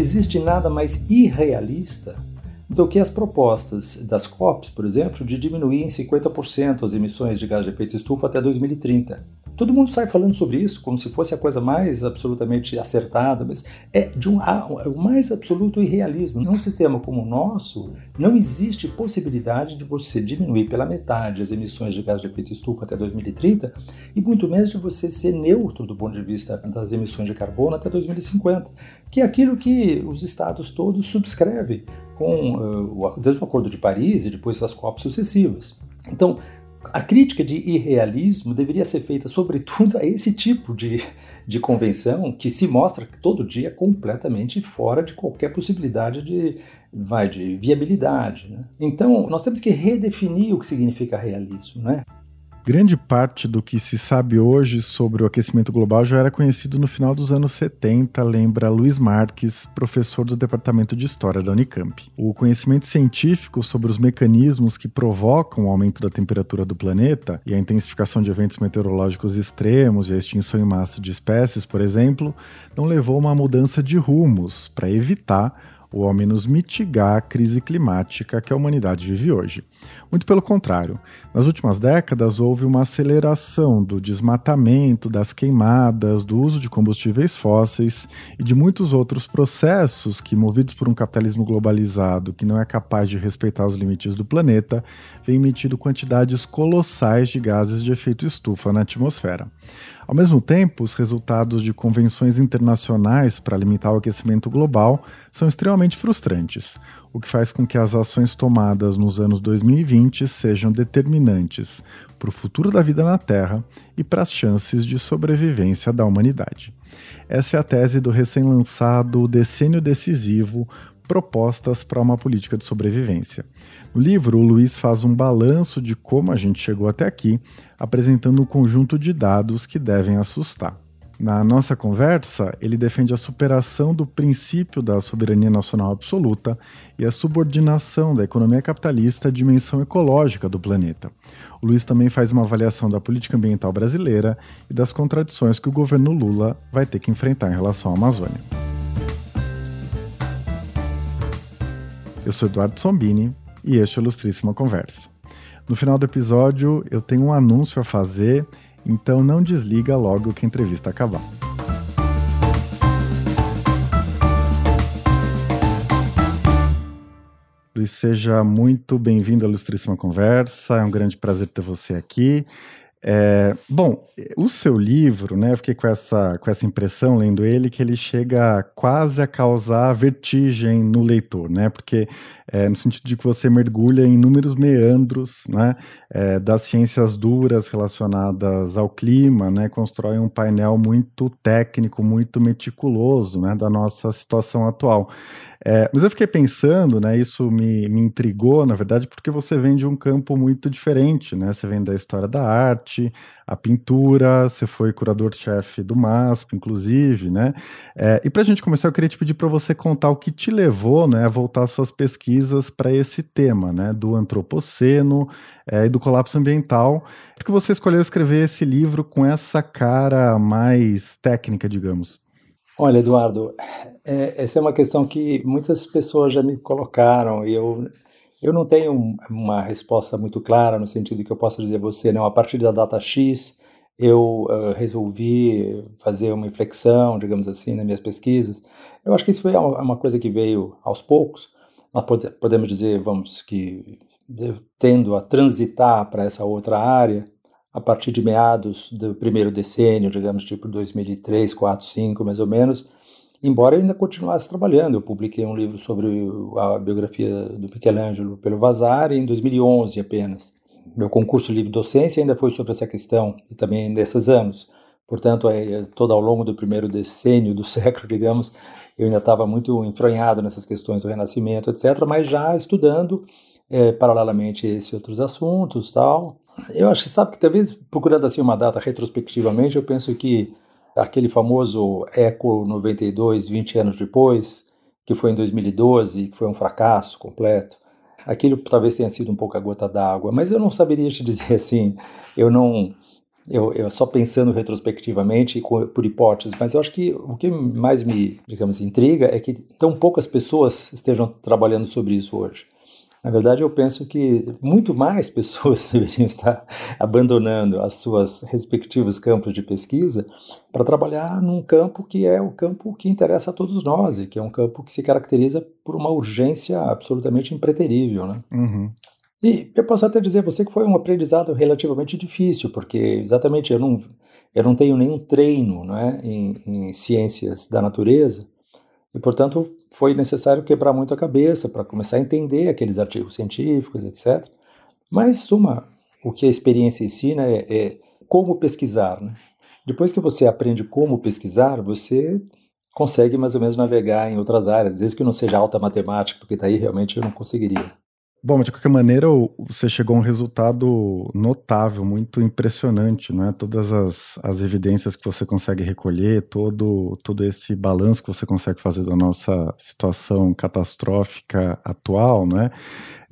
existe nada mais irrealista do que as propostas das COPs, por exemplo, de diminuir em 50% as emissões de gás de efeito estufa até 2030. Todo mundo sai falando sobre isso como se fosse a coisa mais absolutamente acertada, mas é de um, é o mais absoluto irrealismo. Num sistema como o nosso, não existe possibilidade de você diminuir pela metade as emissões de gás de efeito estufa até 2030 e muito menos de você ser neutro do ponto de vista das emissões de carbono até 2050, que é aquilo que os estados todos subscrevem com uh, desde o Acordo de Paris e depois as COPs sucessivas. Então, a crítica de irrealismo deveria ser feita, sobretudo, a esse tipo de, de convenção que se mostra todo dia completamente fora de qualquer possibilidade de, vai, de viabilidade. Né? Então, nós temos que redefinir o que significa realismo. Né? Grande parte do que se sabe hoje sobre o aquecimento global já era conhecido no final dos anos 70, lembra Luiz Marques, professor do Departamento de História da Unicamp. O conhecimento científico sobre os mecanismos que provocam o aumento da temperatura do planeta e a intensificação de eventos meteorológicos extremos e a extinção em massa de espécies, por exemplo, não levou a uma mudança de rumos para evitar ou ao menos mitigar a crise climática que a humanidade vive hoje. Muito pelo contrário, nas últimas décadas houve uma aceleração do desmatamento, das queimadas, do uso de combustíveis fósseis e de muitos outros processos que, movidos por um capitalismo globalizado que não é capaz de respeitar os limites do planeta, vem emitindo quantidades colossais de gases de efeito estufa na atmosfera. Ao mesmo tempo, os resultados de convenções internacionais para limitar o aquecimento global são extremamente frustrantes, o que faz com que as ações tomadas nos anos 2020 sejam determinantes para o futuro da vida na Terra e para as chances de sobrevivência da humanidade. Essa é a tese do recém-lançado Decênio Decisivo Propostas para uma Política de Sobrevivência. No livro, o Luiz faz um balanço de como a gente chegou até aqui, apresentando um conjunto de dados que devem assustar. Na nossa conversa, ele defende a superação do princípio da soberania nacional absoluta e a subordinação da economia capitalista à dimensão ecológica do planeta. O Luiz também faz uma avaliação da política ambiental brasileira e das contradições que o governo Lula vai ter que enfrentar em relação à Amazônia. Eu sou Eduardo Sombini e este é o Ilustríssima Conversa. No final do episódio, eu tenho um anúncio a fazer, então não desliga logo que a entrevista acabar. Luiz, seja muito bem-vindo à Ilustríssima Conversa, é um grande prazer ter você aqui. É, bom, o seu livro, né, eu fiquei com essa, com essa impressão lendo ele que ele chega quase a causar vertigem no leitor, né, porque é, no sentido de que você mergulha em inúmeros meandros, né, é, das ciências duras relacionadas ao clima, né, constrói um painel muito técnico, muito meticuloso, né, da nossa situação atual. É, mas eu fiquei pensando, né, isso me, me intrigou, na verdade, porque você vem de um campo muito diferente, né, você vem da história da arte, a pintura, você foi curador-chefe do MASP, inclusive, né, é, e para a gente começar, eu queria te pedir para você contar o que te levou, né, a voltar suas pesquisas para esse tema, né, do antropoceno é, e do colapso ambiental, porque você escolheu escrever esse livro com essa cara mais técnica, digamos. Olha, Eduardo, é, essa é uma questão que muitas pessoas já me colocaram e eu, eu não tenho uma resposta muito clara no sentido que eu possa dizer a você, não, a partir da data X eu uh, resolvi fazer uma inflexão, digamos assim, nas minhas pesquisas. Eu acho que isso foi uma coisa que veio aos poucos. Nós pode, podemos dizer, vamos, que eu tendo a transitar para essa outra área, a partir de meados do primeiro decênio, digamos, tipo 2003, 4, 5, mais ou menos, embora eu ainda continuasse trabalhando. Eu publiquei um livro sobre a biografia do Michelangelo pelo Vasari em 2011 apenas. Meu concurso livre docência ainda foi sobre essa questão, e também nesses anos. Portanto, é, todo ao longo do primeiro decênio do século, digamos, eu ainda estava muito enfronhado nessas questões do Renascimento, etc., mas já estudando é, paralelamente esses outros assuntos, tal. Eu acho que sabe que talvez procurando assim uma data retrospectivamente, eu penso que aquele famoso Eco 92, 20 anos depois, que foi em 2012, que foi um fracasso completo. Aquilo talvez tenha sido um pouco a gota d'água, mas eu não saberia te dizer assim. Eu não eu, eu só pensando retrospectivamente por hipóteses, mas eu acho que o que mais me, digamos, intriga é que tão poucas pessoas estejam trabalhando sobre isso hoje. Na verdade, eu penso que muito mais pessoas deveriam estar abandonando os seus respectivos campos de pesquisa para trabalhar num campo que é o campo que interessa a todos nós e que é um campo que se caracteriza por uma urgência absolutamente impreterível. Né? Uhum. E eu posso até dizer a você que foi um aprendizado relativamente difícil, porque exatamente eu não, eu não tenho nenhum treino né, em, em ciências da natureza, e portanto foi necessário quebrar muito a cabeça para começar a entender aqueles artigos científicos, etc. Mas uma, o que a experiência ensina é, é como pesquisar. Né? Depois que você aprende como pesquisar, você consegue mais ou menos navegar em outras áreas, desde que não seja alta matemática, porque daí realmente eu não conseguiria. Bom, de qualquer maneira, você chegou a um resultado notável, muito impressionante, não é? Todas as, as evidências que você consegue recolher, todo, todo esse balanço que você consegue fazer da nossa situação catastrófica atual, né?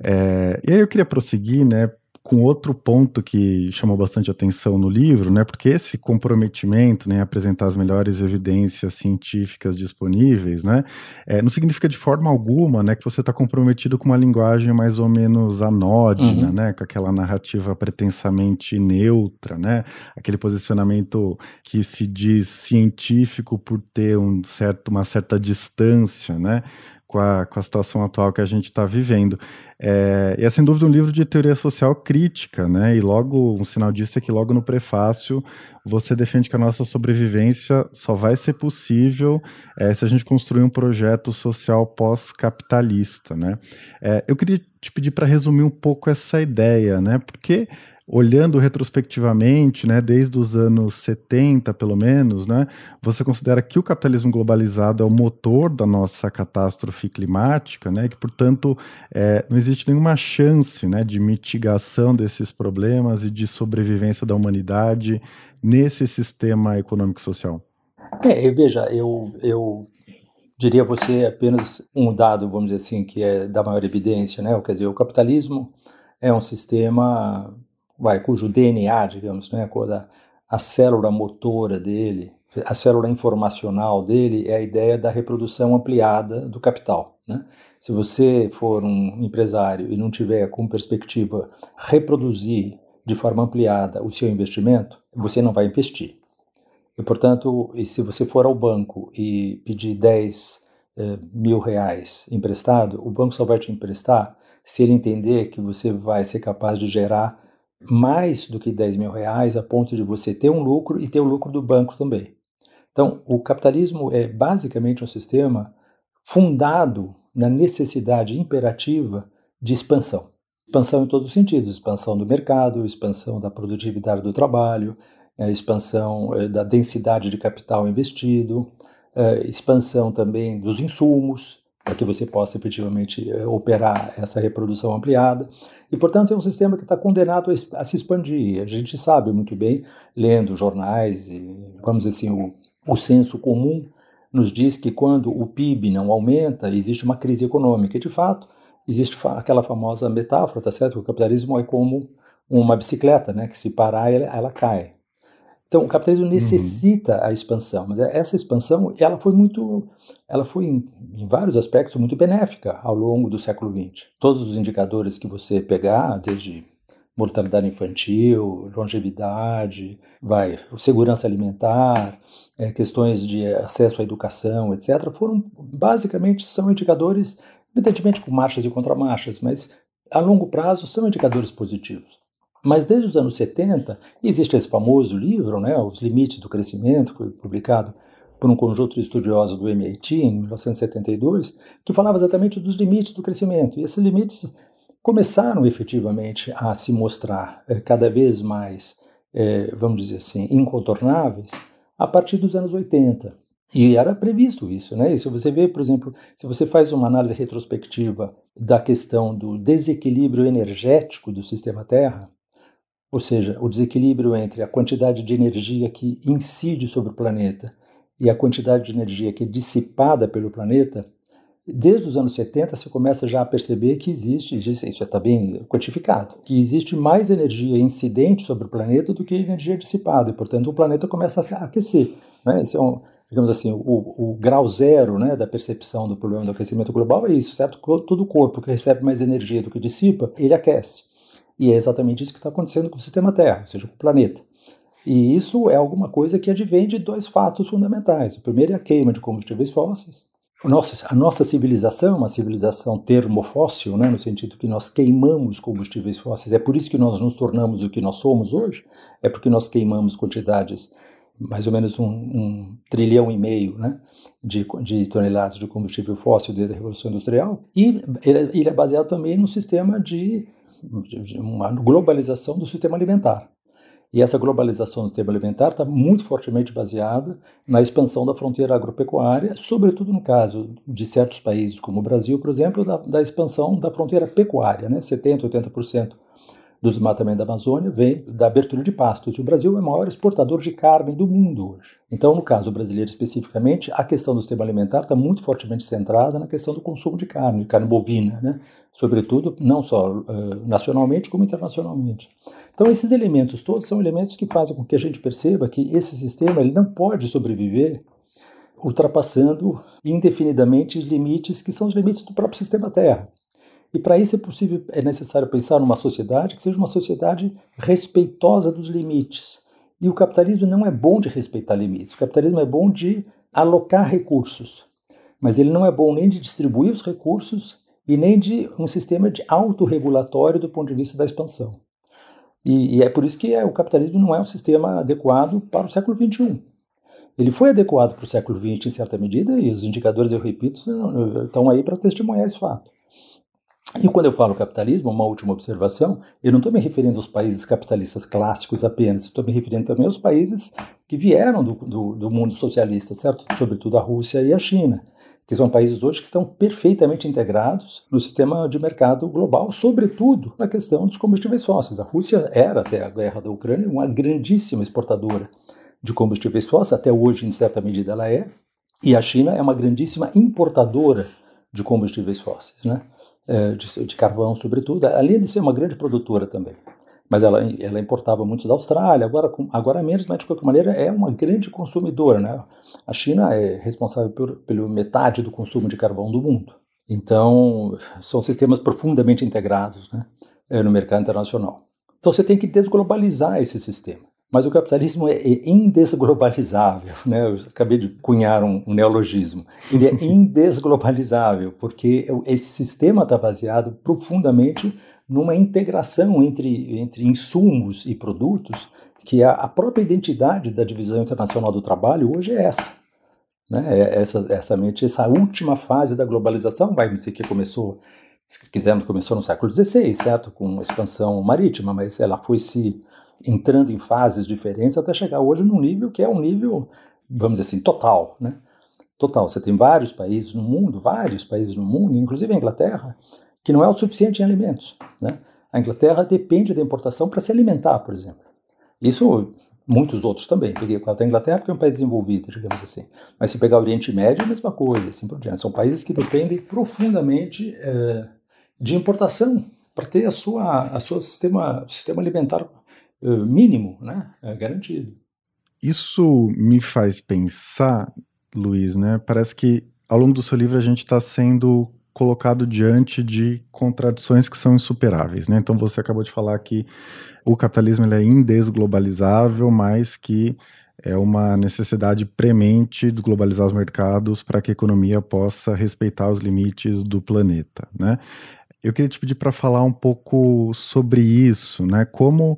É, e aí eu queria prosseguir, né? Com outro ponto que chamou bastante atenção no livro, né, porque esse comprometimento, né, apresentar as melhores evidências científicas disponíveis, né, é, não significa de forma alguma, né, que você está comprometido com uma linguagem mais ou menos anódina, uhum. né, com aquela narrativa pretensamente neutra, né, aquele posicionamento que se diz científico por ter um certo, uma certa distância, né, com a, com a situação atual que a gente está vivendo. É, e é sem dúvida um livro de teoria social crítica, né? E logo, um sinal disso é que logo no prefácio você defende que a nossa sobrevivência só vai ser possível é, se a gente construir um projeto social pós-capitalista, né? É, eu queria te pedir para resumir um pouco essa ideia, né? Porque olhando retrospectivamente, né, desde os anos 70, pelo menos, né, você considera que o capitalismo globalizado é o motor da nossa catástrofe climática, né, que, portanto, é, não existe nenhuma chance né, de mitigação desses problemas e de sobrevivência da humanidade nesse sistema econômico social? É, veja, eu, eu diria você apenas um dado, vamos dizer assim, que é da maior evidência, né? Quer dizer, o capitalismo é um sistema vai, cujo DNA, digamos, né, a, a célula motora dele, a célula informacional dele é a ideia da reprodução ampliada do capital. Né? Se você for um empresário e não tiver como perspectiva reproduzir de forma ampliada o seu investimento, você não vai investir. E, portanto, e se você for ao banco e pedir 10 eh, mil reais emprestado, o banco só vai te emprestar se ele entender que você vai ser capaz de gerar mais do que 10 mil reais a ponto de você ter um lucro e ter o lucro do banco também. Então, o capitalismo é basicamente um sistema fundado na necessidade imperativa de expansão. Expansão em todos os sentidos: expansão do mercado, expansão da produtividade do trabalho, expansão é, da densidade de capital investido, é, expansão também dos insumos, para que você possa efetivamente operar essa reprodução ampliada. E, portanto, é um sistema que está condenado a, a, se expandir. A gente sabe muito bem, lendo jornais, e, vamos dizer assim, o, o senso comum nos diz que quando o PIB não aumenta, existe uma crise econômica. E, de fato, existe aquela famosa metáfora, tá certo? O capitalismo é como uma bicicleta, né? Que se parar, ela, ela cai. Então, o capitalismo uhum. necessita uhum. a expansão, mas essa expansão ela foi muito, ela foi em, em, vários aspectos muito benéfica ao longo do século XX. Todos os indicadores que você pegar, desde mortalidade infantil, longevidade, vai, segurança alimentar, é, questões de acesso à educação, etc., foram basicamente são indicadores, evidentemente com marchas e contramarchas, mas a longo prazo são indicadores positivos. Mas desde os anos 70, existe esse famoso livro, né, Os Limites do Crescimento, que foi publicado por um conjunto de estudiosos do MIT em 1972, que falava exatamente dos limites do crescimento. E esses limites começaram efetivamente a se mostrar é, cada vez mais, é, vamos dizer assim, incontornáveis a partir dos anos 80. E era previsto isso, né? E se você vê, por exemplo, se você faz uma análise retrospectiva da questão do desequilíbrio energético do sistema Terra, ou seja, o desequilíbrio entre a quantidade de energia que incide sobre o planeta e a quantidade de energia que é dissipada pelo planeta, Desde os anos 70 você começa já a perceber que existe, isso está bem quantificado, que existe mais energia incidente sobre o planeta do que energia dissipada, e portanto o planeta começa a se aquecer. Né? Esse é um, digamos assim, o, o, grau zero né, da percepção do problema do aquecimento global é isso, certo? Todo corpo que recebe mais energia do que dissipa, ele aquece. E é exatamente isso que está acontecendo com o sistema Terra, ou seja, com o planeta. E isso é alguma coisa que advém de dois fatos fundamentais. O primeiro é a queima de combustíveis fósseis, nossa, a nossa civilização é uma civilização termofóssil, né, no sentido que nós queimamos combustíveis fósseis. É por isso que nós nos tornamos o que nós somos hoje, é porque nós queimamos quantidades, mais ou menos um, um trilhão e meio né, de, de, toneladas de combustível fóssil desde a Revolução Industrial. E ele, é baseado também no sistema de uma globalização do sistema alimentar. E essa globalização do tema alimentar está muito fortemente baseada na expansão da fronteira agropecuária, sobretudo no caso de certos países, como o Brasil, por exemplo, da, da expansão da fronteira pecuária, né? 70%, 80% do desmatamento da Amazônia vem da abertura de pastos. E o Brasil é o maior exportador de carne do mundo hoje. Então, no caso brasileiro especificamente, a questão do sistema alimentar está muito fortemente centrada na questão do consumo de carne, carne bovina, né? sobretudo não só uh, nacionalmente como internacionalmente. Então, esses elementos todos são elementos que fazem com que a gente perceba que esse sistema ele não pode sobreviver ultrapassando indefinidamente os limites que são os limites do próprio sistema Terra. E para isso é possível, é necessário pensar numa sociedade que seja uma sociedade respeitosa dos limites. E o capitalismo não é bom de respeitar limites. O capitalismo é bom de alocar recursos, mas ele não é bom nem de distribuir os recursos e nem de um sistema de autorregulatório do ponto de vista da expansão. E, e é por isso que é, o capitalismo não é um sistema adequado para o século XXI. Ele foi adequado para o século XX em certa medida, e os indicadores, eu repito, estão aí para testemunhar esse fato. E quando eu falo capitalismo, uma última observação, eu não estou me referindo aos países capitalistas clássicos apenas, estou me referindo também aos países que vieram do, do, do, mundo socialista, certo? Sobretudo a Rússia e a China, que são países hoje que estão perfeitamente integrados no sistema de mercado global, sobretudo na questão dos combustíveis fósseis. A Rússia era, até a guerra da Ucrânia, uma grandíssima exportadora de combustíveis fósseis, até hoje, em certa medida, ela é, e a China é uma grandíssima importadora de combustíveis fósseis, né? É, de, de, carvão, sobretudo, além de ser uma grande produtora também. Mas ela, ela importava muito da Austrália, agora, agora menos, mas de qualquer maneira é uma grande consumidora. Né? A China é responsável por, metade do consumo de carvão do mundo. Então, são sistemas profundamente integrados né, é, no mercado internacional. Então, você tem que desglobalizar esse sistema. Mas o capitalismo é, é indesglobalizável, né? Eu acabei de cunhar um, um neologismo. Ele é indesglobalizável, porque esse sistema está baseado profundamente numa integração entre, entre insumos e produtos, que a, a própria identidade da divisão internacional do trabalho hoje é essa. Né? É essa, essa, essa última fase da globalização, vai dizer que começou, se quisermos, começou no século XVI, certo? Com expansão marítima, mas ela foi se entrando em fases diferentes até chegar hoje num nível que é um nível, vamos dizer assim, total, né? Total. Você tem vários países no mundo, vários países no mundo, inclusive a Inglaterra, que não é o suficiente em alimentos, né? A Inglaterra depende da importação para se alimentar, por exemplo. Isso muitos outros também. Peguei o caso da Inglaterra porque é um país desenvolvido, digamos assim. Mas se pegar o Oriente Médio, é a mesma coisa, assim por diante. São países que dependem profundamente é, de importação para ter a sua, a sua sistema, sistema alimentar mínimo, né? É garantido. Isso me faz pensar, Luiz, né? Parece que ao longo do seu livro a gente está sendo colocado diante de contradições que são insuperáveis, né? Então você acabou de falar que o capitalismo é indesglobalizável, mas que é uma necessidade premente de globalizar os mercados para que a economia possa respeitar os limites do planeta, né? Eu queria te pedir para falar um pouco sobre isso, né? Como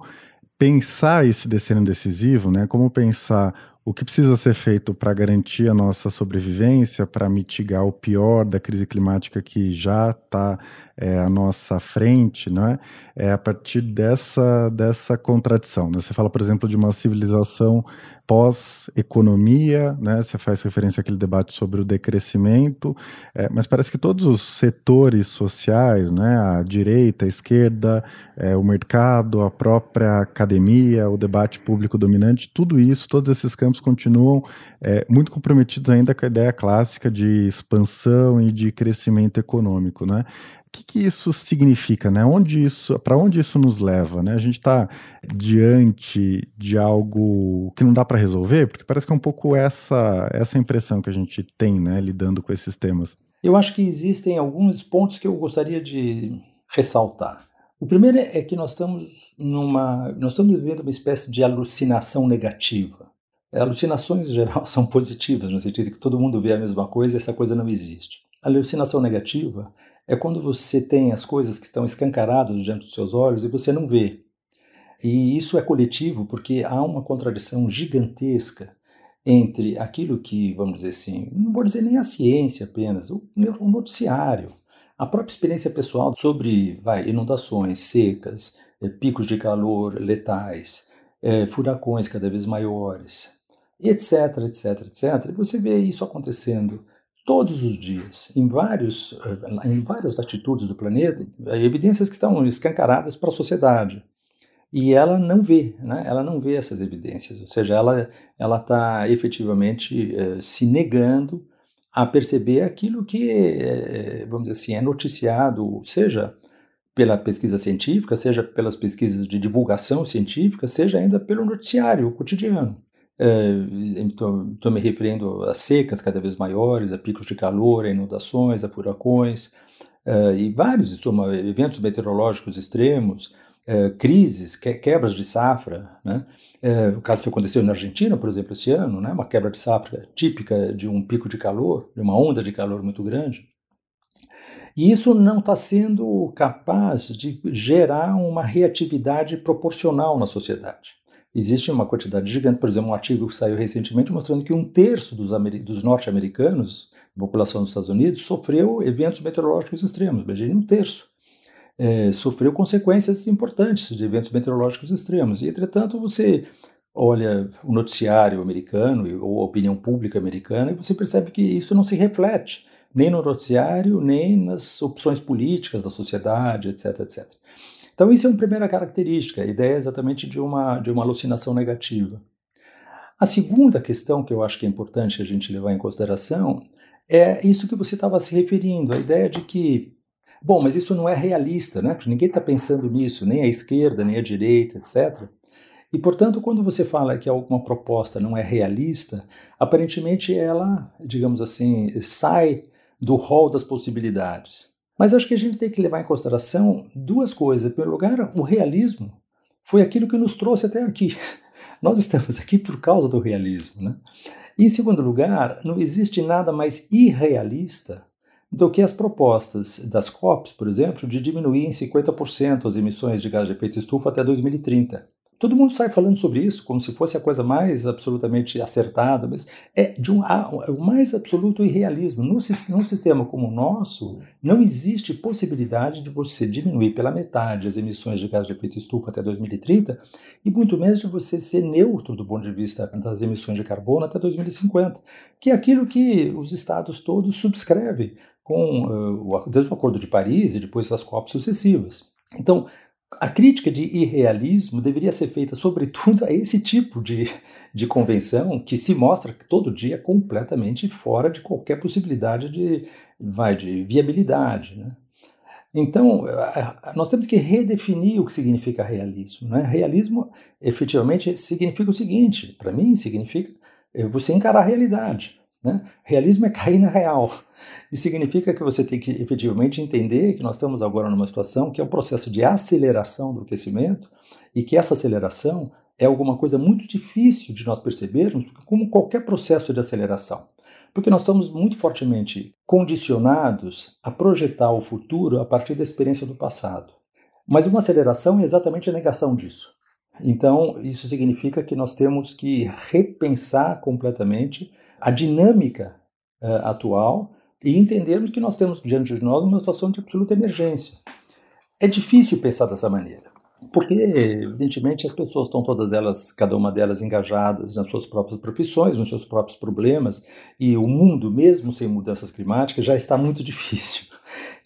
pensar esse destino decisivo, né? Como pensar o que precisa ser feito para garantir a nossa sobrevivência, para mitigar o pior da crise climática que já está é, à nossa frente, não é? É a partir dessa, dessa contradição. Né? Você fala, por exemplo, de uma civilização pós-economia, né? Você faz referência àquele debate sobre o decrescimento, é, mas parece que todos os setores sociais, né? A direita, a esquerda, é, o mercado, a própria academia, o debate público dominante, tudo isso, todos esses campos continuam é, muito comprometidos ainda com a ideia clássica de expansão e de crescimento econômico, né? O que, que, isso significa, né? Onde isso, para onde isso nos leva, né? A gente está diante de algo que não dá para resolver, porque parece que é um pouco essa essa impressão que a gente tem, né, lidando com esses temas. Eu acho que existem alguns pontos que eu gostaria de ressaltar. O primeiro é que nós estamos numa, nós estamos vivendo uma espécie de alucinação negativa. Alucinações em geral são positivas, no sentido que todo mundo vê a mesma coisa e essa coisa não existe. A alucinação negativa é quando você tem as coisas que estão escancaradas diante dos seus olhos e você não vê. E isso é coletivo porque há uma contradição gigantesca entre aquilo que, vamos dizer assim, não vou dizer nem a ciência apenas, o, noticiário, a própria experiência pessoal sobre vai, inundações, secas, eh, picos de calor letais, eh, furacões cada vez maiores, etc, etc, etc. E você vê isso acontecendo todos os dias, em, vários, eh, em várias latitudes do planeta, evidências que estão escancaradas para a sociedade. E ela não vê, né? ela não vê essas evidências, ou seja, ela está efetivamente eh, se negando a perceber aquilo que, eh, vamos dizer assim, é noticiado, seja pela pesquisa científica, seja pelas pesquisas de divulgação científica, seja ainda pelo noticiário cotidiano. Estou me referindo a secas cada vez maiores, a picos de calor, a inundações, a furacões, uh, e vários eventos meteorológicos extremos, uh, crises, que, quebras de safra. Né? O caso que aconteceu na Argentina, por exemplo, esse ano, né? uma quebra de safra típica de um pico de calor, de uma onda de calor muito grande. E isso não está sendo capaz de gerar uma reatividade proporcional na sociedade. Existe uma quantidade gigante, por exemplo, um artigo que saiu recentemente mostrando que um terço dos, dos norte-americanos, população dos Estados Unidos, sofreu eventos meteorológicos extremos. Imagine um terço. É, sofreu consequências importantes de eventos meteorológicos extremos. E, entretanto, você olha o noticiário americano ou a opinião pública americana e você percebe que isso não se reflete nem no noticiário, nem nas opções políticas da sociedade, etc, etc. Então, isso é uma primeira característica, a ideia é exatamente de uma, de uma alucinação negativa. A segunda questão que eu acho que é importante a gente levar em consideração é isso que você estava se referindo, a ideia de que, bom, mas isso não é realista, né? Porque ninguém está pensando nisso, nem a esquerda, nem a direita, etc. E, portanto, quando você fala que alguma proposta não é realista, aparentemente ela, digamos assim, sai do rol das possibilidades. Mas acho que a gente tem que levar em consideração duas coisas. Em primeiro lugar, o realismo foi aquilo que nos trouxe até aqui. Nós estamos aqui por causa do realismo. Né? E, em segundo lugar, não existe nada mais irrealista do que as propostas das COPs, por exemplo, de diminuir em 50% as emissões de gás de efeito estufa até 2030. Todo mundo sai falando sobre isso como se fosse a coisa mais absolutamente acertada, mas é de um, é o mais absoluto irrealismo. Num, sistema como o nosso, não existe possibilidade de você diminuir pela metade as emissões de gás de efeito estufa até 2030 e muito menos de você ser neutro do ponto de vista das emissões de carbono até 2050, que é aquilo que os estados todos subscrevem com uh, desde o Acordo de Paris e depois as COP sucessivas. Então, a crítica de irrealismo deveria ser feita, sobretudo, a esse tipo de, de convenção que se mostra todo dia completamente fora de qualquer possibilidade de, vai, de viabilidade. Né? Então, nós temos que redefinir o que significa realismo. Né? Realismo, efetivamente, significa o seguinte: para mim, significa é você encarar a realidade. Né? Realismo é cair na real. E significa que você tem que efetivamente entender que nós estamos agora numa situação que é um processo de aceleração do aquecimento e que essa aceleração é alguma coisa muito difícil de nós percebermos, como qualquer processo de aceleração. Porque nós estamos muito fortemente condicionados a projetar o futuro a partir da experiência do passado. Mas uma aceleração é exatamente a negação disso. Então, isso significa que nós temos que repensar completamente a dinâmica uh, atual e entendermos que nós temos diante de nós uma situação de absoluta emergência. É difícil pensar dessa maneira. Porque, evidentemente, as pessoas estão todas elas, cada uma delas engajadas nas suas próprias profissões, nos seus próprios problemas, e o mundo, mesmo sem mudanças climáticas, já está muito difícil.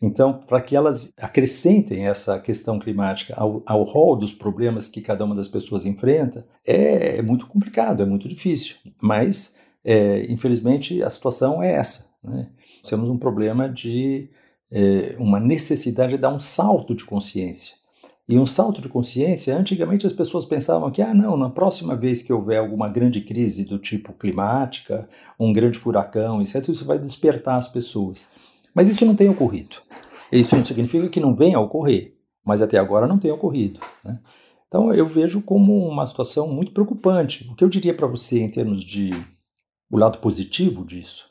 Então, para que elas acrescentem essa questão climática ao, ao rol dos problemas que cada uma das pessoas enfrenta, é, é muito complicado, é muito difícil. Mas, é, infelizmente, a situação é essa. Né? Temos um problema de é, uma necessidade de dar um salto de consciência e um salto de consciência, antigamente as pessoas pensavam que, ah, não, na próxima vez que houver alguma grande crise do tipo climática, um grande furacão, etc., isso vai despertar as pessoas. Mas isso não tem ocorrido. Isso não significa que não venha a ocorrer, mas até agora não tem ocorrido. Né? Então eu vejo como uma situação muito preocupante. O que eu diria para você em termos de o lado positivo disso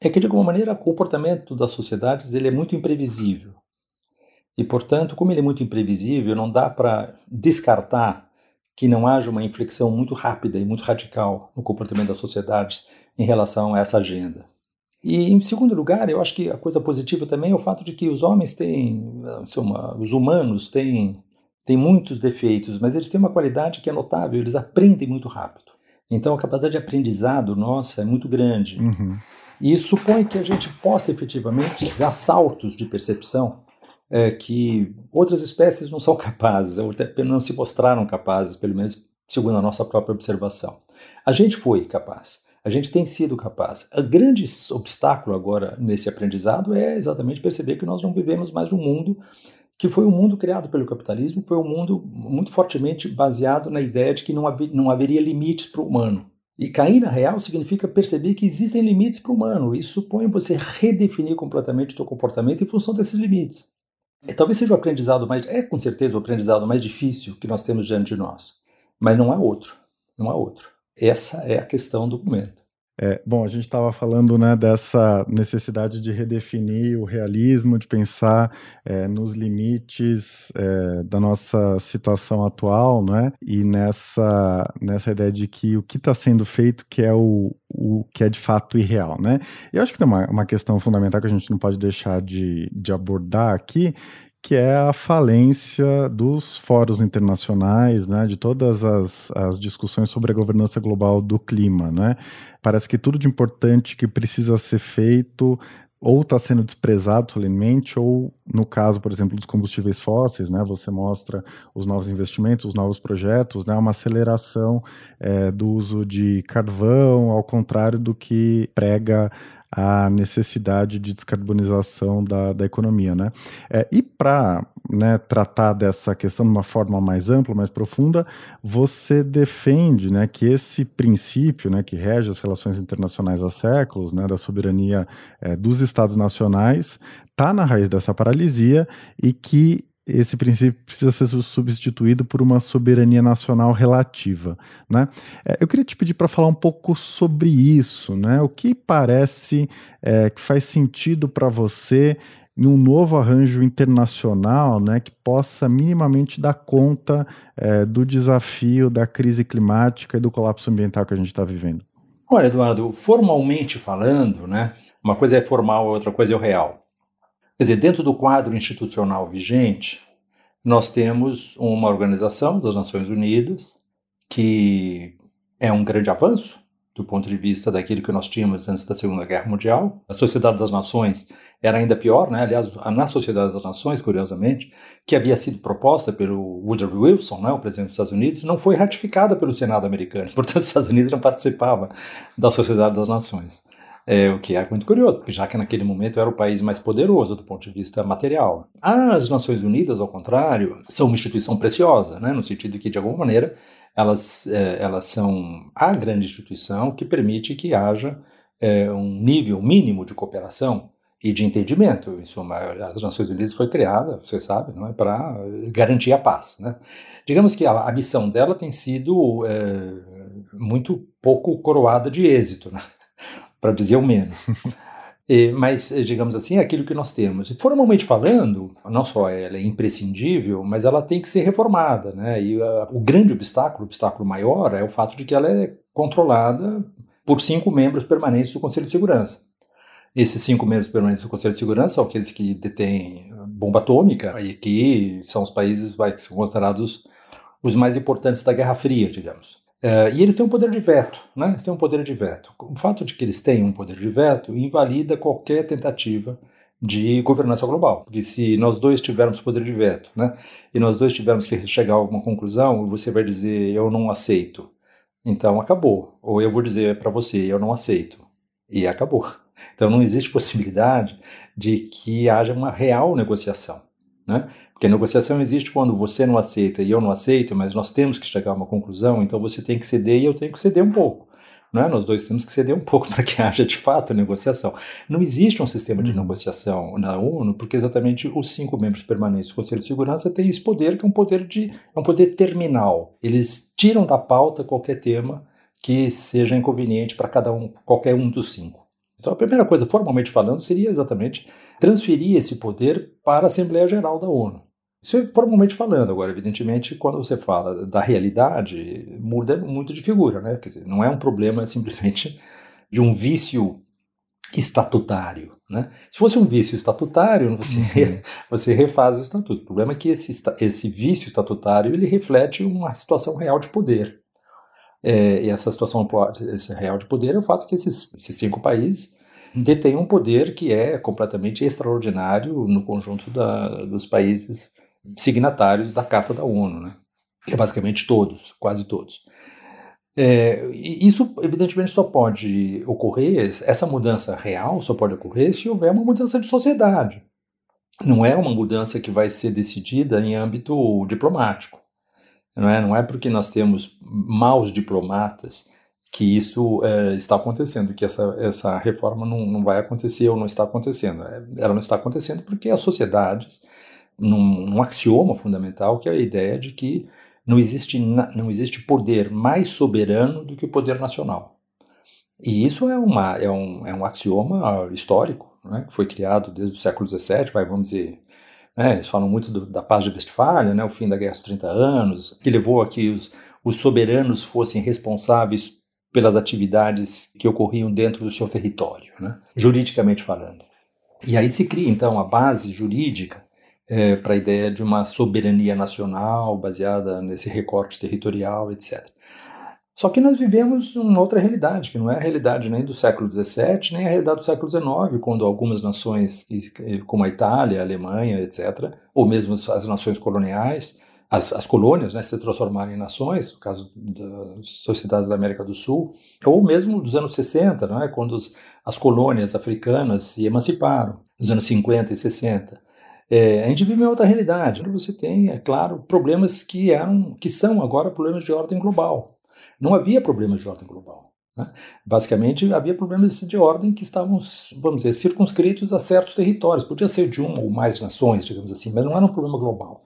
é que de alguma maneira o comportamento das sociedades ele é muito imprevisível. E, portanto, como ele é muito imprevisível, não dá para descartar que não haja uma inflexão muito rápida e muito radical no comportamento das sociedades em relação a essa agenda. E, em segundo lugar, eu acho que a coisa positiva também é o fato de que os homens têm, uma, os humanos têm, têm muitos defeitos, mas eles têm uma qualidade que é notável, eles aprendem muito rápido. Então, a capacidade de aprendizado nossa é muito grande. Uhum. E supõe que a gente possa efetivamente dar saltos de percepção é, que outras espécies não são capazes, ou até não se mostraram capazes, pelo menos segundo a nossa própria observação. A gente foi capaz, a gente tem sido capaz. O grande obstáculo agora nesse aprendizado é exatamente perceber que nós não vivemos mais num mundo que foi um mundo criado pelo capitalismo, foi um mundo muito fortemente baseado na ideia de que não, não haveria limites para o humano. E cair na real significa perceber que existem limites para o humano. Isso supõe você redefinir completamente o seu comportamento em função desses limites. É, talvez seja o aprendizado mais, é com certeza o aprendizado mais difícil que nós temos diante de nós, mas não há outro, não há outro. Essa é a questão do momento. É, bom, a gente estava falando né, dessa necessidade de redefinir o realismo, de pensar é, nos limites é, da nossa situação atual, né, e nessa, nessa ideia de que o que está sendo feito que é o, o que é de fato irreal. Né? Eu acho que tem uma, uma questão fundamental que a gente não pode deixar de, de abordar aqui, que é a falência dos fóruns internacionais, né, de todas as, as discussões sobre a governança global do clima. Né? Parece que tudo de importante que precisa ser feito ou está sendo desprezado solenemente, ou no caso, por exemplo, dos combustíveis fósseis, né, você mostra os novos investimentos, os novos projetos, né, uma aceleração é, do uso de carvão, ao contrário do que prega a necessidade de descarbonização da, da economia, né? É, e para né, tratar dessa questão de uma forma mais ampla, mais profunda, você defende né, que esse princípio né, que rege as relações internacionais há séculos, né, da soberania é, dos Estados nacionais, está na raiz dessa paralisia e que esse princípio precisa ser substituído por uma soberania nacional relativa. Né? É, eu queria te pedir para falar um pouco sobre isso, né? o que parece é, que faz sentido para você em um novo arranjo internacional né, que possa minimamente dar conta é, do desafio da crise climática e do colapso ambiental que a gente está vivendo. Olha, Eduardo, formalmente falando, né, uma coisa é formal, outra coisa é o real. Quer dizer, dentro do quadro institucional vigente, nós temos uma organização das Nações Unidas que é um grande avanço do ponto de vista daquilo que nós tínhamos antes da Segunda Guerra Mundial. A Sociedade das Nações era ainda pior, né? aliás, na Sociedade das Nações, curiosamente, que havia sido proposta pelo Woodrow Wilson, né, o presidente dos Estados Unidos, não foi ratificada pelo Senado americano. Portanto, os Estados Unidos não participavam da Sociedade das Nações. É, o que é muito curioso, já que naquele momento era o país mais poderoso do ponto de vista material. As Nações Unidas, ao contrário, são uma instituição preciosa, né, no sentido que, de alguma maneira, elas, é, elas são a grande instituição que permite que haja é, um nível mínimo de cooperação e de entendimento. Em suma, as Nações Unidas foi criada, você sabe, não é para garantir a paz. Né? Digamos que a, a missão dela tem sido é, muito pouco coroada de êxito. Né? Para dizer o menos. E, mas, digamos assim, é aquilo que nós temos. Formalmente falando, não só ela é imprescindível, mas ela tem que ser reformada. Né? E a, o grande obstáculo, o obstáculo maior, é o fato de que ela é controlada por cinco membros permanentes do Conselho de Segurança. Esses cinco membros permanentes do Conselho de Segurança são aqueles que detêm bomba atômica, e que são os países vai, que são considerados os mais importantes da Guerra Fria, digamos. Uh, e eles têm um poder de veto, né? Eles têm um poder de veto. O fato de que eles têm um poder de veto invalida qualquer tentativa de governança global. Porque se nós dois tivermos poder de veto, né? E nós dois tivermos que chegar a alguma conclusão, você vai dizer eu não aceito. Então acabou. Ou eu vou dizer para você eu não aceito. E acabou. Então não existe possibilidade de que haja uma real negociação. Né? Porque a negociação existe quando você não aceita e eu não aceito, mas nós temos que chegar a uma conclusão, então você tem que ceder e eu tenho que ceder um pouco. Né? Nós dois temos que ceder um pouco para que haja de fato negociação. Não existe um sistema de uhum. negociação na ONU, porque exatamente os cinco membros permanentes do Conselho de Segurança têm esse poder, que é um poder de é um poder terminal. Eles tiram da pauta qualquer tema que seja inconveniente para cada um, qualquer um dos cinco. Então, a primeira coisa, formalmente falando, seria exatamente transferir esse poder para a Assembleia Geral da ONU. Isso é formalmente falando. Agora, evidentemente, quando você fala da realidade, muda muito de figura, né? Quer dizer, não é um problema simplesmente de um vício estatutário, né? Se fosse um vício estatutário, você, uhum. você refaz o estatuto. O problema é que esse, esse vício estatutário ele reflete uma situação real de poder. É, e essa situação esse real de poder é o fato que esses, esses cinco países detêm um poder que é completamente extraordinário no conjunto da, dos países signatários da Carta da ONU, né? é basicamente todos, quase todos. É, isso, evidentemente, só pode ocorrer, essa mudança real só pode ocorrer se houver uma mudança de sociedade. Não é uma mudança que vai ser decidida em âmbito diplomático. Não é, não é porque nós temos maus diplomatas que isso é, está acontecendo, que essa, essa reforma não, não vai acontecer ou não está acontecendo. É, ela não está acontecendo porque as sociedades, num, num axioma fundamental, que é a ideia de que não existe, não existe poder mais soberano do que o poder nacional. E isso é, uma, é, um, é um axioma histórico, né, que foi criado desde o século XVII, vai, vamos dizer, né, eles falam muito do, da paz de Westfália, né, o fim da Guerra dos 30 Anos, que levou a que os, os soberanos fossem responsáveis pelas atividades que ocorriam dentro do seu território, né, juridicamente falando. E aí se cria, então, a base jurídica é, para a ideia de uma soberania nacional baseada nesse recorte territorial, etc. Só que nós vivemos uma outra realidade, que não é a realidade nem do século XVII, nem a realidade do século XIX, quando algumas nações, como a Itália, a Alemanha, etc., ou mesmo as nações coloniais, as, as colônias, né, se transformaram em nações, no caso das sociedades da América do Sul, ou mesmo dos anos 60, não é, quando as colônias africanas se emanciparam, nos anos 50 e 60. É, a gente vive em outra realidade. Você tem, é claro, problemas que eram, que são agora problemas de ordem global. Não havia problemas de ordem global. Né? Basicamente, havia problemas de ordem que estavam, vamos dizer, circunscritos a certos territórios. Podia ser de uma ou mais nações, digamos assim, mas não era um problema global.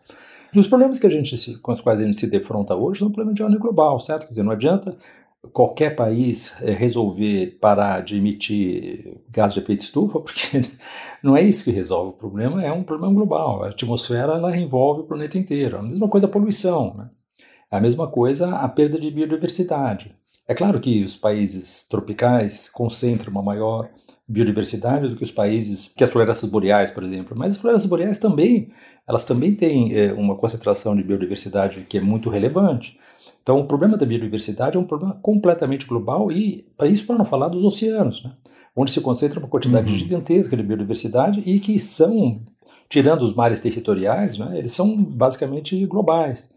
E os problemas que a gente se, com os quais a gente se defronta hoje são problemas de ordem global, certo? Quer dizer, não adianta qualquer país é, resolver parar de emitir gás de efeito estufa, porque não é isso que resolve o problema, é um problema global. A atmosfera ela envolve o planeta inteiro. A mesma coisa a poluição, né? A mesma coisa a perda de biodiversidade. É claro que os países tropicais concentram uma maior biodiversidade do que os países, que as florestas boreais, por exemplo. Mas as florestas boreais também, elas também têm é, uma concentração de biodiversidade que é muito relevante. Então, o problema da biodiversidade é um problema completamente global e, para isso, para não falar dos oceanos, né? onde se concentra uma quantidade uhum. gigantesca de biodiversidade e que são, tirando os mares territoriais, né, eles são basicamente globais.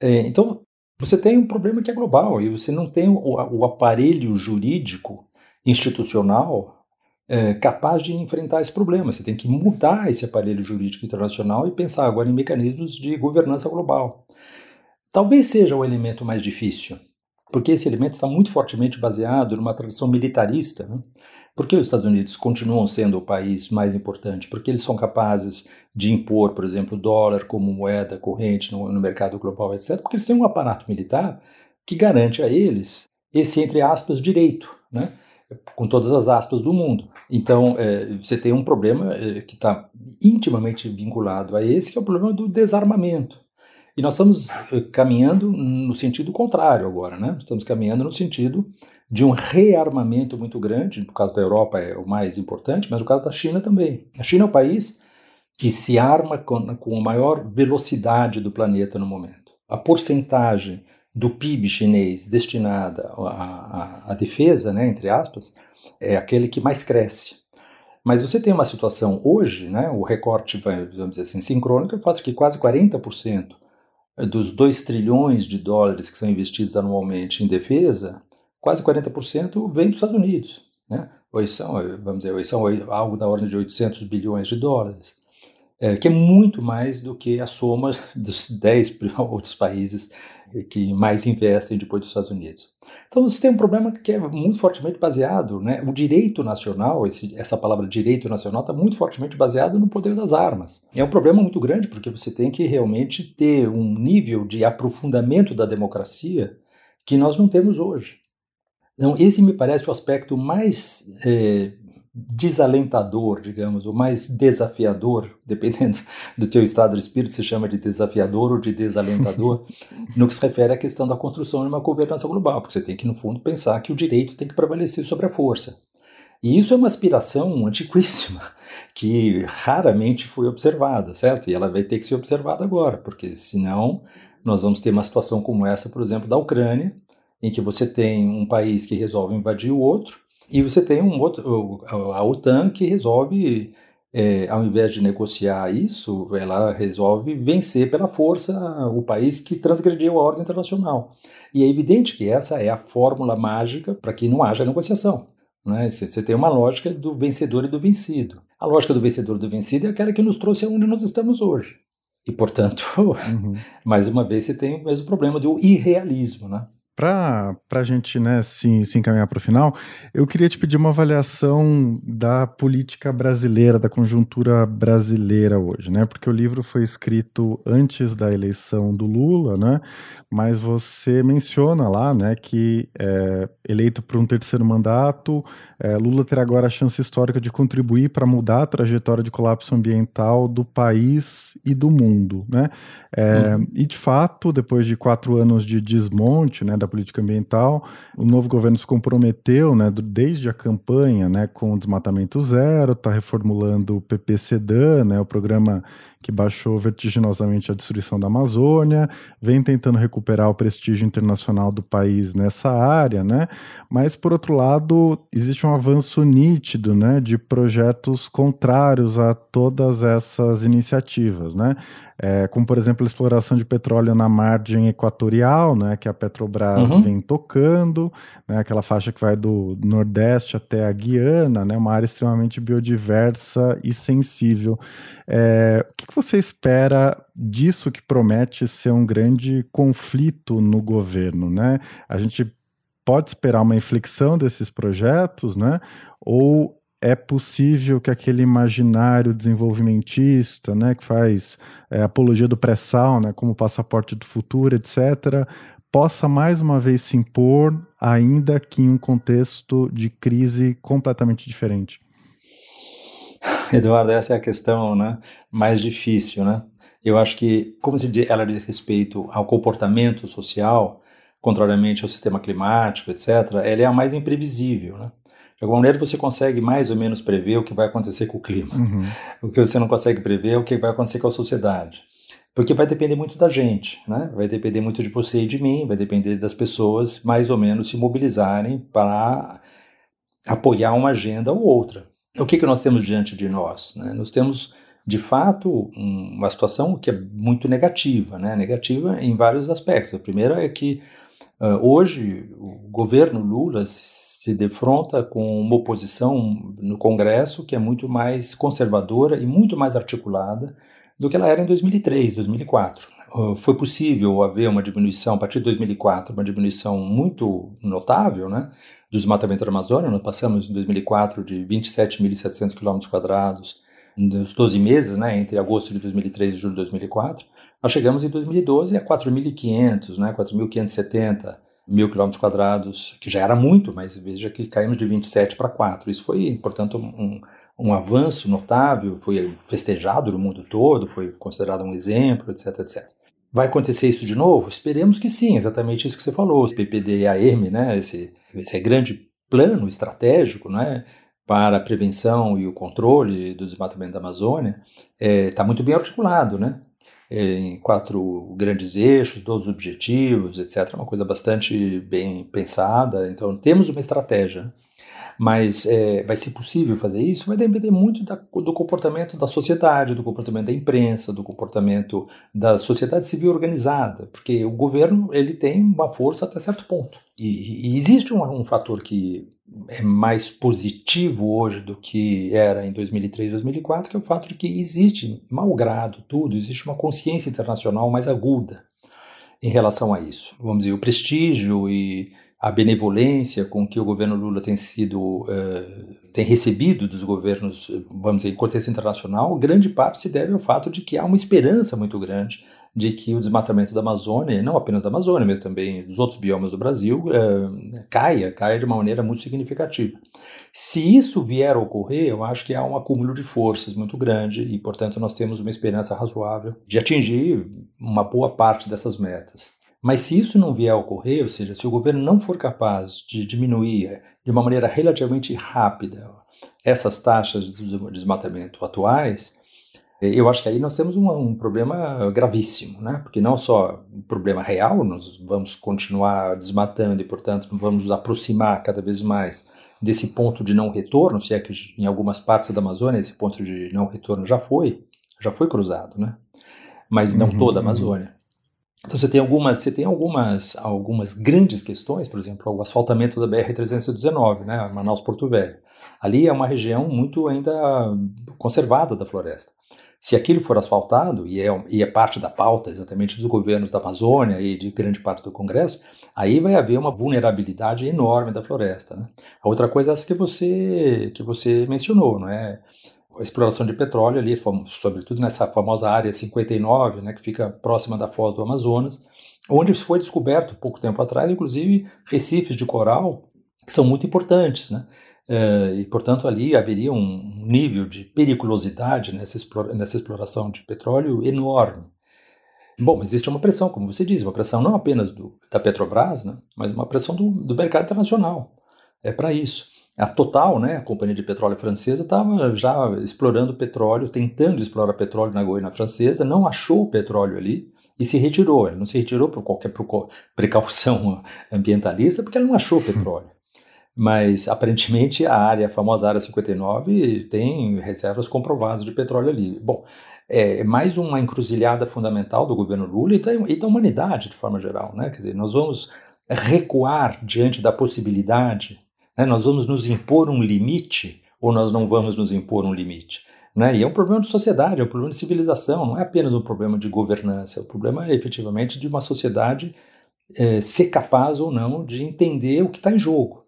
É, então, você tem um problema que é global e você não tem o, o aparelho jurídico institucional é, capaz de enfrentar esse problema. Você tem que mudar esse aparelho jurídico internacional e pensar agora em mecanismos de governança global. Talvez seja o elemento mais difícil, porque esse elemento está muito fortemente baseado numa tradição militarista. Né? Por que os Estados Unidos continuam sendo o país mais importante? Porque eles são capazes de impor, por exemplo, o dólar como moeda corrente no, no mercado global, etc., porque eles têm um aparato militar que garante a eles esse, entre aspas, direito, né? com todas as aspas do mundo. Então, é, você tem um problema é, que está intimamente vinculado a esse, que é o problema do desarmamento. E nós estamos eh, caminhando no sentido contrário agora, né? Estamos caminhando no sentido de um rearmamento muito grande. No caso da Europa é o mais importante, mas no caso da China também. A China é o país que se arma com, com a maior velocidade do planeta no momento. A porcentagem do PIB chinês destinada à, à, à defesa, né, entre aspas, é aquele que mais cresce. Mas você tem uma situação hoje, né, o recorte, vamos dizer assim, sincrônico, é o fato de que quase 40% dos 2 trilhões de dólares que são investidos anualmente em defesa, quase 40% vem dos Estados Unidos. Né? Hoje são, vamos dizer, hoje são algo da ordem de 800 bilhões de dólares, é, que é muito mais do que a soma dos 10 outros países que mais investem depois dos Estados Unidos. Então você tem um problema que é muito fortemente baseado, né? O direito nacional, esse, essa palavra direito nacional está muito fortemente baseado no poder das armas. É um problema muito grande porque você tem que realmente ter um nível de aprofundamento da democracia que nós não temos hoje. Então esse me parece o aspecto mais é, desalentador, digamos, o mais desafiador, dependendo do teu estado de espírito, se chama de desafiador ou de desalentador, no que se refere à questão da construção de uma governança global, porque você tem que, no fundo, pensar que o direito tem que prevalecer sobre a força. E isso é uma aspiração antiquíssima, que raramente foi observada, certo? E ela vai ter que ser observada agora, porque senão nós vamos ter uma situação como essa, por exemplo, da Ucrânia, em que você tem um país que resolve invadir o outro, e você tem um outro, a OTAN que resolve, é, ao invés de negociar isso, ela resolve vencer pela força o país que transgrediu a ordem internacional. E é evidente que essa é a fórmula mágica para que não haja negociação. Né? Você tem uma lógica do vencedor e do vencido. A lógica do vencedor e do vencido é aquela que nos trouxe aonde nós estamos hoje. E, portanto, uhum. mais uma vez, você tem o mesmo problema do irrealismo. Né? Para a gente né, se, se encaminhar para o final, eu queria te pedir uma avaliação da política brasileira, da conjuntura brasileira hoje, né? Porque o livro foi escrito antes da eleição do Lula, né? Mas você menciona lá, né, que é, eleito por um terceiro mandato, é, Lula terá agora a chance histórica de contribuir para mudar a trajetória de colapso ambiental do país e do mundo, né? É, uhum. E de fato, depois de quatro anos de desmonte, né, da política ambiental. O novo governo se comprometeu, né, desde a campanha, né, com o desmatamento zero, está reformulando o PPCDAN, né, o programa que baixou vertiginosamente a destruição da Amazônia, vem tentando recuperar o prestígio internacional do país nessa área, né? Mas por outro lado, existe um avanço nítido, né, de projetos contrários a todas essas iniciativas, né? É, como por exemplo a exploração de petróleo na margem equatorial, né, que a Petrobras uhum. vem tocando, né, aquela faixa que vai do Nordeste até a Guiana, né, uma área extremamente biodiversa e sensível. É, o que, que você espera disso que promete ser um grande conflito no governo? Né? A gente pode esperar uma inflexão desses projetos, né? Ou é possível que aquele imaginário desenvolvimentista, né, que faz é, apologia do pré-sal, né, como passaporte do futuro, etc., possa mais uma vez se impor, ainda que em um contexto de crise completamente diferente? Eduardo, essa é a questão né, mais difícil. Né? Eu acho que, como se diz, ela diz respeito ao comportamento social, contrariamente ao sistema climático, etc., ela é a mais imprevisível. Né? De alguma maneira você consegue mais ou menos prever o que vai acontecer com o clima. Uhum. O que você não consegue prever é o que vai acontecer com a sociedade. Porque vai depender muito da gente, né? vai depender muito de você e de mim, vai depender das pessoas mais ou menos se mobilizarem para apoiar uma agenda ou outra. O que, que nós temos diante de nós? Né? Nós temos, de fato, uma situação que é muito negativa, né? negativa em vários aspectos. A primeira é que uh, hoje o governo Lula se defronta com uma oposição no Congresso que é muito mais conservadora e muito mais articulada do que ela era em 2003, 2004. Uh, foi possível haver uma diminuição, a partir de 2004, uma diminuição muito notável né, do desmatamento da Amazônia. Nós passamos em 2004 de 27.700 km, nos 12 meses, né, entre agosto de 2003 e julho de 2004. Nós chegamos em 2012 a 4.500, né, 4.570 mil quilômetros quadrados, que já era muito, mas veja que caímos de 27 para 4. Isso foi, portanto, um, um avanço notável, foi festejado no mundo todo, foi considerado um exemplo, etc, etc. Vai acontecer isso de novo? Esperemos que sim, exatamente isso que você falou, esse PPD-AM, né, esse, esse grande plano estratégico, né, para a prevenção e o controle do desmatamento da Amazônia está é, muito bem articulado, né? É, em quatro grandes eixos, 12 objetivos, etc. Uma coisa bastante bem pensada. Então, temos uma estratégia. Mas é, vai ser possível fazer isso? Vai depender muito da, do comportamento da sociedade, do comportamento da imprensa, do comportamento da sociedade civil organizada, porque o governo ele tem uma força até certo ponto. E, e existe um, um fator que é mais positivo hoje do que era em 2003, 2004, que é o fato de que existe, malgrado tudo, existe uma consciência internacional mais aguda em relação a isso. Vamos dizer, o prestígio e a benevolência com que o governo Lula tem sido uh, tem recebido dos governos, vamos dizer, em contexto internacional, grande parte se deve ao fato de que há uma esperança muito grande de que o desmatamento da Amazônia, não apenas da Amazônia, mas também dos outros biomas do Brasil, uh, caia, caia de uma maneira muito significativa. Se isso vier a ocorrer, eu acho que há um acúmulo de forças muito grande e, portanto, nós temos uma esperança razoável de atingir uma boa parte dessas metas. Mas se isso não vier a ocorrer, ou seja, se o governo não for capaz de diminuir eh, de uma maneira relativamente rápida essas taxas de desmatamento atuais, eh, eu acho que aí nós temos um, um, problema gravíssimo, né? Porque não só um problema real, nós vamos continuar desmatando e, portanto, vamos nos aproximar cada vez mais desse ponto de não retorno, se é que em algumas partes da Amazônia esse ponto de não retorno já foi, já foi cruzado, né? Mas não uhum, toda a uhum. Amazônia. Então você tem algumas, você tem algumas, algumas grandes questões, por exemplo, o asfaltamento da BR 319, né, Manaus Porto Velho. Ali é uma região muito ainda conservada da floresta. Se aquilo for asfaltado, e é, e é parte da pauta exatamente dos governos da Amazônia e de grande parte do Congresso, aí vai haver uma vulnerabilidade enorme da floresta. Né? A outra coisa é essa que você, que você mencionou, não é? A exploração de petróleo ali, sobretudo nessa famosa área 59, né, que fica próxima da foz do Amazonas, onde foi descoberto pouco tempo atrás, inclusive, recifes de coral que são muito importantes, né? É, e, portanto, ali haveria um nível de periculosidade nessa, nessa exploração de petróleo enorme. Bom, existe uma pressão, como você diz, uma pressão não apenas do, da Petrobras, né, mas uma pressão do, do mercado internacional. É para isso. A Total, né, a companhia de petróleo francesa, estava já explorando petróleo, tentando explorar petróleo na Goiânia francesa, não achou o petróleo ali e se retirou. Ele não se retirou por qualquer precaução ambientalista, porque ele não achou petróleo. Mas aparentemente a área, a famosa área 59, tem reservas comprovadas de petróleo ali. Bom, é mais uma encruzilhada fundamental do governo Lula e da, e da humanidade de forma geral. Né? Quer dizer, nós vamos recuar diante da possibilidade né? Nós vamos nos impor um limite ou nós não vamos nos impor um limite? Né? E é um problema de sociedade, é um problema de civilização, não é apenas um problema de governança, é um problema efetivamente de uma sociedade é, ser capaz ou não de entender o que está em jogo.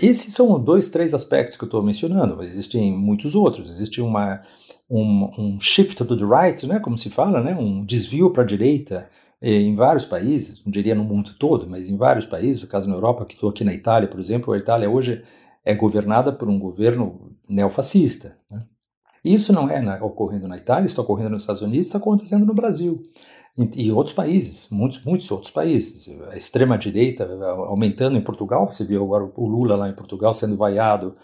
Esses são dois, três aspectos que eu estou mencionando, mas existem muitos outros. Existe uma, um, um shift to the right, né, como se fala, né, um desvio para a direita em vários países, não diria no mundo todo, mas em vários países, no caso na Europa, que estou aqui na Itália, por exemplo, a Itália hoje é governada por um governo neofascista. Né? Isso não é na, ocorrendo na Itália, está ocorrendo nos Estados Unidos, está acontecendo no Brasil e outros países, muitos, muitos outros países. A extrema-direita aumentando em Portugal, você viu agora o Lula lá em Portugal sendo vaiado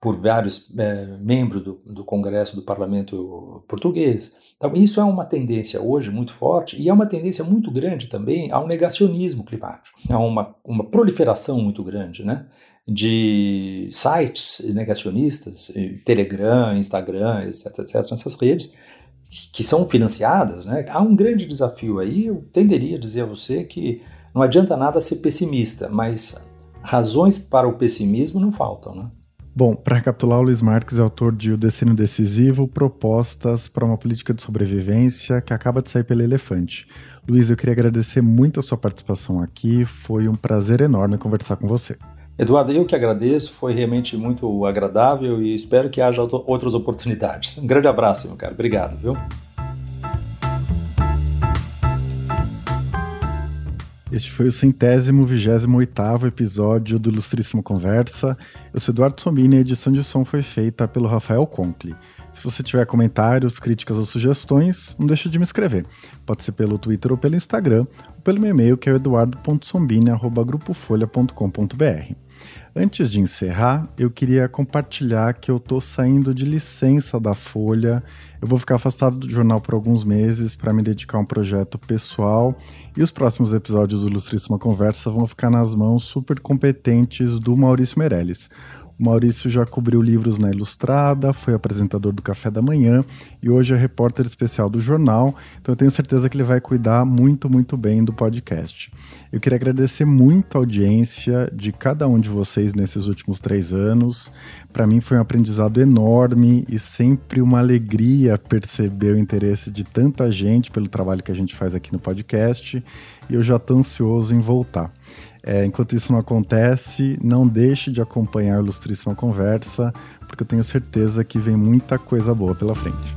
por vários é, membros do, do Congresso, do Parlamento português. Então, isso é uma tendência hoje muito forte e é uma tendência muito grande também ao negacionismo climático. É uma, uma proliferação muito grande né, de sites negacionistas, Telegram, Instagram, etc., etc., nessas redes, que são financiadas, né? Há um grande desafio aí. Eu tenderia a dizer a você que não adianta nada ser pessimista, mas razões para o pessimismo não faltam, né? Bom, para recapitular, o Luiz Marques é autor de O Destino Decisivo, Propostas para uma Política de Sobrevivência, que acaba de sair pela Elefante. Luiz, eu queria agradecer muito a sua participação aqui, foi um prazer enorme conversar com você. Eduardo, eu que agradeço, foi realmente muito agradável e espero que haja outras oportunidades. Um grande abraço, meu cara. Obrigado, viu? Este foi o centésimo, vigésimo oitavo episódio do Ilustríssimo Conversa. Eu sou Eduardo Sombini e a edição de som foi feita pelo Rafael Conkle. Se você tiver comentários, críticas ou sugestões, não deixe de me escrever. Pode ser pelo Twitter ou pelo Instagram, ou pelo meu e-mail que é eduardo.sombini.grupofolha.com.br. Antes de encerrar, eu queria compartilhar que eu estou saindo de licença da Folha. Eu vou ficar afastado do jornal por alguns meses para me dedicar a um projeto pessoal e os próximos episódios do Ilustríssima Conversa vão ficar nas mãos super competentes do Maurício Meirelles. Maurício já cobriu livros na Ilustrada, foi apresentador do Café da Manhã e hoje é repórter especial do jornal, então eu tenho certeza que ele vai cuidar muito, muito bem do podcast. Eu queria agradecer muito a audiência de cada um de vocês nesses últimos três anos. Para mim foi um aprendizado enorme e sempre uma alegria perceber o interesse de tanta gente pelo trabalho que a gente faz aqui no podcast e eu já estou ansioso em voltar. É, enquanto isso não acontece, não deixe de acompanhar a Ilustríssima Conversa, porque eu tenho certeza que vem muita coisa boa pela frente.